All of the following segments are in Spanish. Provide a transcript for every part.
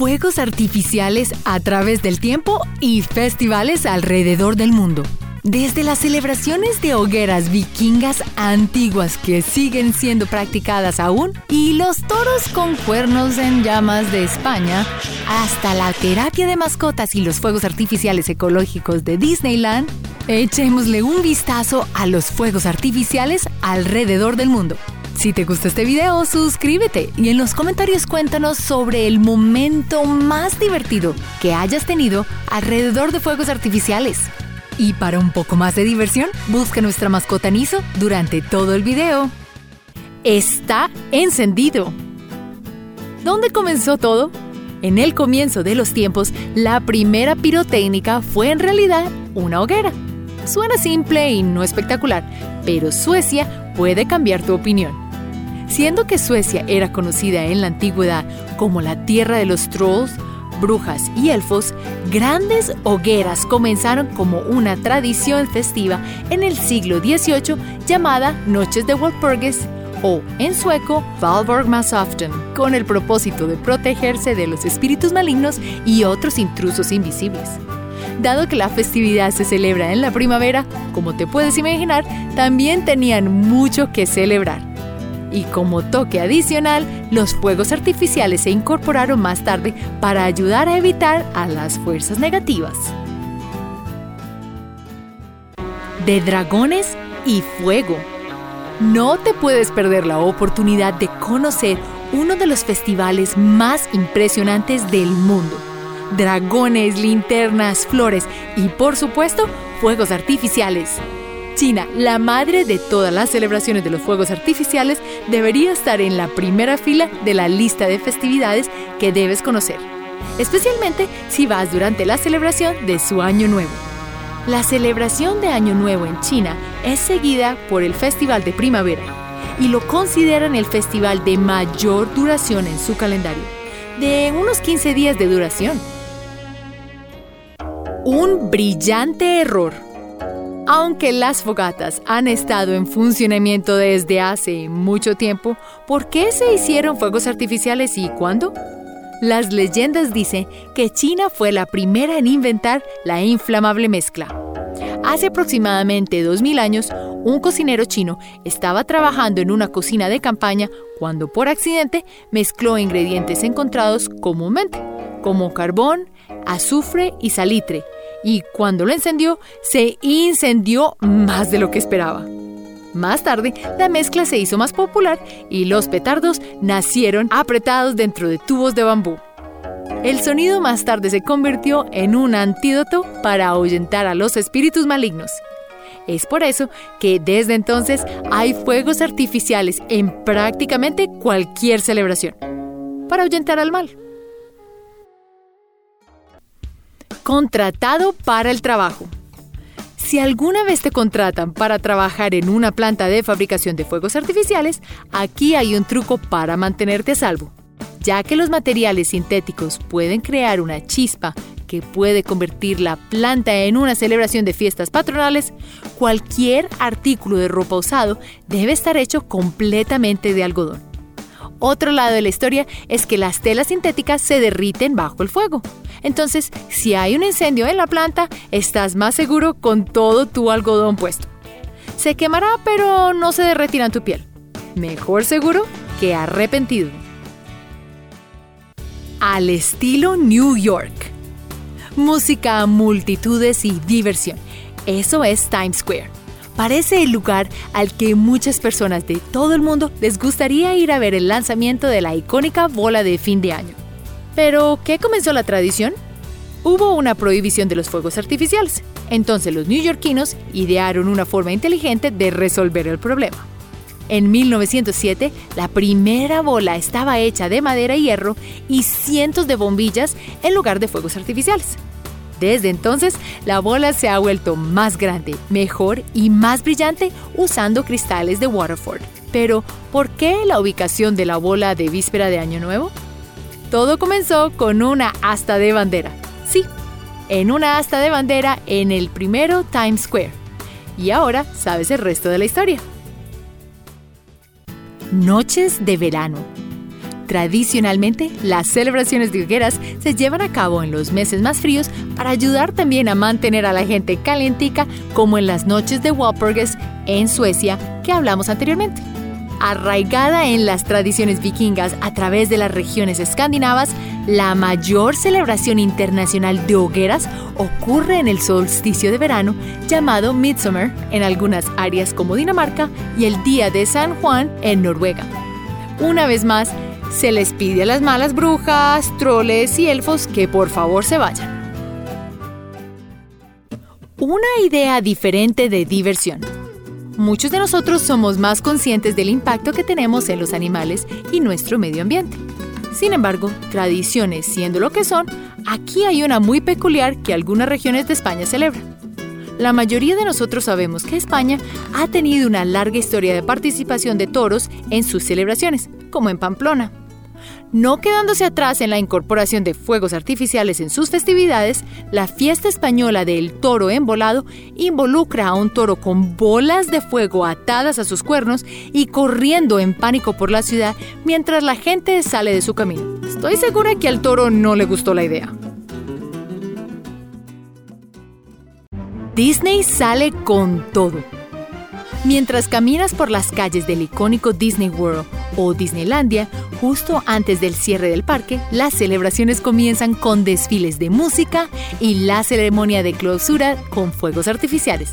fuegos artificiales a través del tiempo y festivales alrededor del mundo. Desde las celebraciones de hogueras vikingas antiguas que siguen siendo practicadas aún y los toros con cuernos en llamas de España, hasta la terapia de mascotas y los fuegos artificiales ecológicos de Disneyland, echémosle un vistazo a los fuegos artificiales alrededor del mundo. Si te gustó este video, suscríbete y en los comentarios cuéntanos sobre el momento más divertido que hayas tenido alrededor de fuegos artificiales. Y para un poco más de diversión, busca nuestra mascota Niso durante todo el video. Está encendido. ¿Dónde comenzó todo? En el comienzo de los tiempos, la primera pirotécnica fue en realidad una hoguera. Suena simple y no espectacular, pero Suecia puede cambiar tu opinión. Siendo que Suecia era conocida en la antigüedad como la tierra de los trolls, brujas y elfos, grandes hogueras comenzaron como una tradición festiva en el siglo XVIII llamada Noches de Walpurgis o en sueco Valborgmasaften, con el propósito de protegerse de los espíritus malignos y otros intrusos invisibles. Dado que la festividad se celebra en la primavera, como te puedes imaginar, también tenían mucho que celebrar y como toque adicional, los fuegos artificiales se incorporaron más tarde para ayudar a evitar a las fuerzas negativas. De dragones y fuego. No te puedes perder la oportunidad de conocer uno de los festivales más impresionantes del mundo. Dragones, linternas, flores y por supuesto fuegos artificiales. China, la madre de todas las celebraciones de los fuegos artificiales, debería estar en la primera fila de la lista de festividades que debes conocer, especialmente si vas durante la celebración de su Año Nuevo. La celebración de Año Nuevo en China es seguida por el Festival de Primavera y lo consideran el festival de mayor duración en su calendario, de unos 15 días de duración. Un brillante error aunque las fogatas han estado en funcionamiento desde hace mucho tiempo, ¿por qué se hicieron fuegos artificiales y cuándo? Las leyendas dicen que China fue la primera en inventar la inflamable mezcla. Hace aproximadamente 2000 años, un cocinero chino estaba trabajando en una cocina de campaña cuando por accidente mezcló ingredientes encontrados comúnmente, como carbón, azufre y salitre, y cuando lo encendió, se incendió más de lo que esperaba. Más tarde, la mezcla se hizo más popular y los petardos nacieron apretados dentro de tubos de bambú. El sonido más tarde se convirtió en un antídoto para ahuyentar a los espíritus malignos. Es por eso que desde entonces hay fuegos artificiales en prácticamente cualquier celebración, para ahuyentar al mal. Contratado para el trabajo. Si alguna vez te contratan para trabajar en una planta de fabricación de fuegos artificiales, aquí hay un truco para mantenerte a salvo. Ya que los materiales sintéticos pueden crear una chispa que puede convertir la planta en una celebración de fiestas patronales, cualquier artículo de ropa usado debe estar hecho completamente de algodón. Otro lado de la historia es que las telas sintéticas se derriten bajo el fuego. Entonces, si hay un incendio en la planta, estás más seguro con todo tu algodón puesto. Se quemará, pero no se derretirá en tu piel. Mejor seguro que arrepentido. Al estilo New York. Música, multitudes y diversión. Eso es Times Square parece el lugar al que muchas personas de todo el mundo les gustaría ir a ver el lanzamiento de la icónica bola de fin de año. Pero, ¿qué comenzó la tradición? Hubo una prohibición de los fuegos artificiales, entonces los neoyorquinos idearon una forma inteligente de resolver el problema. En 1907, la primera bola estaba hecha de madera y hierro y cientos de bombillas en lugar de fuegos artificiales. Desde entonces, la bola se ha vuelto más grande, mejor y más brillante usando cristales de Waterford. Pero, ¿por qué la ubicación de la bola de víspera de Año Nuevo? Todo comenzó con una asta de bandera. Sí, en una asta de bandera en el primero Times Square. Y ahora sabes el resto de la historia. Noches de verano. Tradicionalmente, las celebraciones de hogueras se llevan a cabo en los meses más fríos para ayudar también a mantener a la gente calientica, como en las noches de Walpurgis en Suecia que hablamos anteriormente. Arraigada en las tradiciones vikingas a través de las regiones escandinavas, la mayor celebración internacional de hogueras ocurre en el solsticio de verano llamado Midsummer en algunas áreas como Dinamarca y el Día de San Juan en Noruega. Una vez más, se les pide a las malas brujas, troles y elfos que por favor se vayan. Una idea diferente de diversión. Muchos de nosotros somos más conscientes del impacto que tenemos en los animales y nuestro medio ambiente. Sin embargo, tradiciones siendo lo que son, aquí hay una muy peculiar que algunas regiones de España celebran. La mayoría de nosotros sabemos que España ha tenido una larga historia de participación de toros en sus celebraciones, como en Pamplona. No quedándose atrás en la incorporación de fuegos artificiales en sus festividades, la fiesta española del toro embolado involucra a un toro con bolas de fuego atadas a sus cuernos y corriendo en pánico por la ciudad mientras la gente sale de su camino. Estoy segura que al toro no le gustó la idea. Disney sale con todo. Mientras caminas por las calles del icónico Disney World o Disneylandia, justo antes del cierre del parque, las celebraciones comienzan con desfiles de música y la ceremonia de clausura con fuegos artificiales.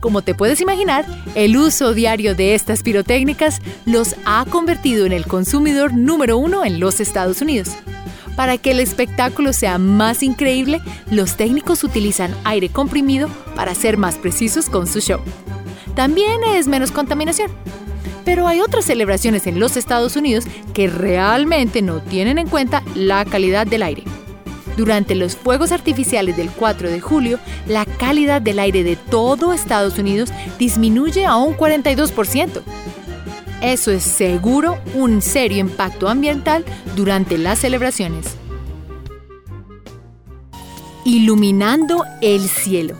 Como te puedes imaginar, el uso diario de estas pirotécnicas los ha convertido en el consumidor número uno en los Estados Unidos. Para que el espectáculo sea más increíble, los técnicos utilizan aire comprimido para ser más precisos con su show. También es menos contaminación. Pero hay otras celebraciones en los Estados Unidos que realmente no tienen en cuenta la calidad del aire. Durante los fuegos artificiales del 4 de julio, la calidad del aire de todo Estados Unidos disminuye a un 42%. Eso es seguro un serio impacto ambiental durante las celebraciones. Iluminando el cielo.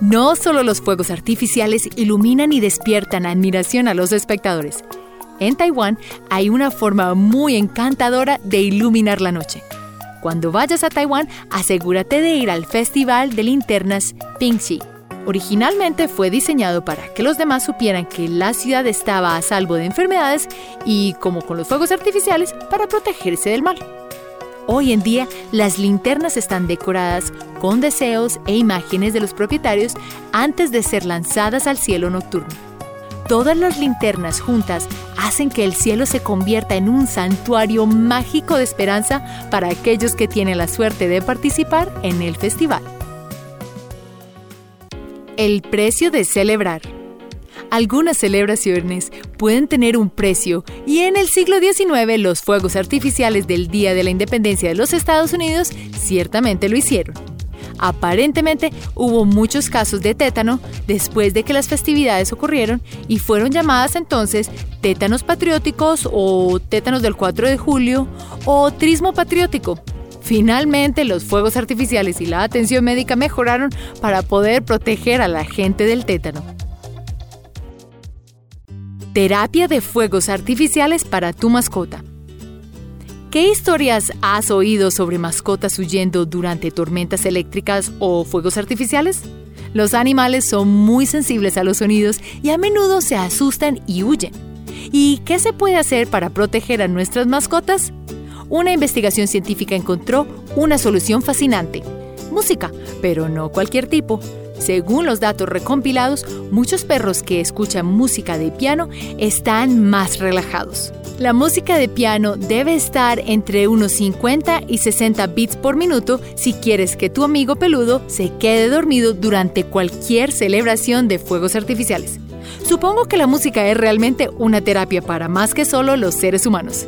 No solo los fuegos artificiales iluminan y despiertan admiración a los espectadores. En Taiwán hay una forma muy encantadora de iluminar la noche. Cuando vayas a Taiwán, asegúrate de ir al Festival de Linternas Pingxi. Originalmente fue diseñado para que los demás supieran que la ciudad estaba a salvo de enfermedades y, como con los fuegos artificiales, para protegerse del mal. Hoy en día, las linternas están decoradas con deseos e imágenes de los propietarios antes de ser lanzadas al cielo nocturno. Todas las linternas juntas hacen que el cielo se convierta en un santuario mágico de esperanza para aquellos que tienen la suerte de participar en el festival. El precio de celebrar. Algunas celebraciones pueden tener un precio y en el siglo XIX los fuegos artificiales del Día de la Independencia de los Estados Unidos ciertamente lo hicieron. Aparentemente hubo muchos casos de tétano después de que las festividades ocurrieron y fueron llamadas entonces tétanos patrióticos o tétanos del 4 de julio o trismo patriótico. Finalmente los fuegos artificiales y la atención médica mejoraron para poder proteger a la gente del tétano. Terapia de fuegos artificiales para tu mascota. ¿Qué historias has oído sobre mascotas huyendo durante tormentas eléctricas o fuegos artificiales? Los animales son muy sensibles a los sonidos y a menudo se asustan y huyen. ¿Y qué se puede hacer para proteger a nuestras mascotas? Una investigación científica encontró una solución fascinante. Música, pero no cualquier tipo. Según los datos recompilados, muchos perros que escuchan música de piano están más relajados. La música de piano debe estar entre unos 50 y 60 bits por minuto si quieres que tu amigo peludo se quede dormido durante cualquier celebración de fuegos artificiales. Supongo que la música es realmente una terapia para más que solo los seres humanos.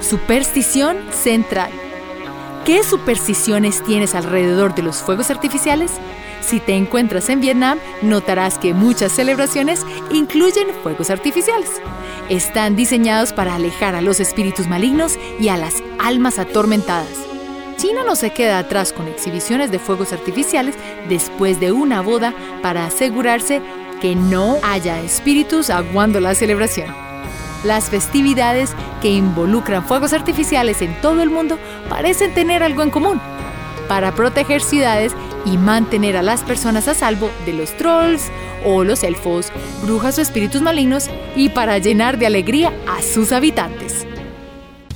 Superstición central. ¿Qué supersticiones tienes alrededor de los fuegos artificiales? Si te encuentras en Vietnam, notarás que muchas celebraciones incluyen fuegos artificiales. Están diseñados para alejar a los espíritus malignos y a las almas atormentadas. China no se queda atrás con exhibiciones de fuegos artificiales después de una boda para asegurarse que no haya espíritus aguando la celebración. Las festividades que involucran fuegos artificiales en todo el mundo parecen tener algo en común. Para proteger ciudades y mantener a las personas a salvo de los trolls o los elfos, brujas o espíritus malignos y para llenar de alegría a sus habitantes.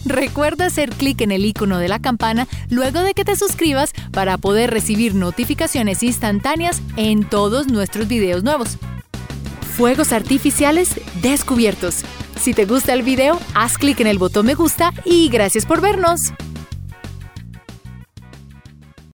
Recuerda hacer clic en el icono de la campana luego de que te suscribas para poder recibir notificaciones instantáneas en todos nuestros videos nuevos. Fuegos artificiales descubiertos. Si te gusta el video, haz clic en el botón me gusta y gracias por vernos.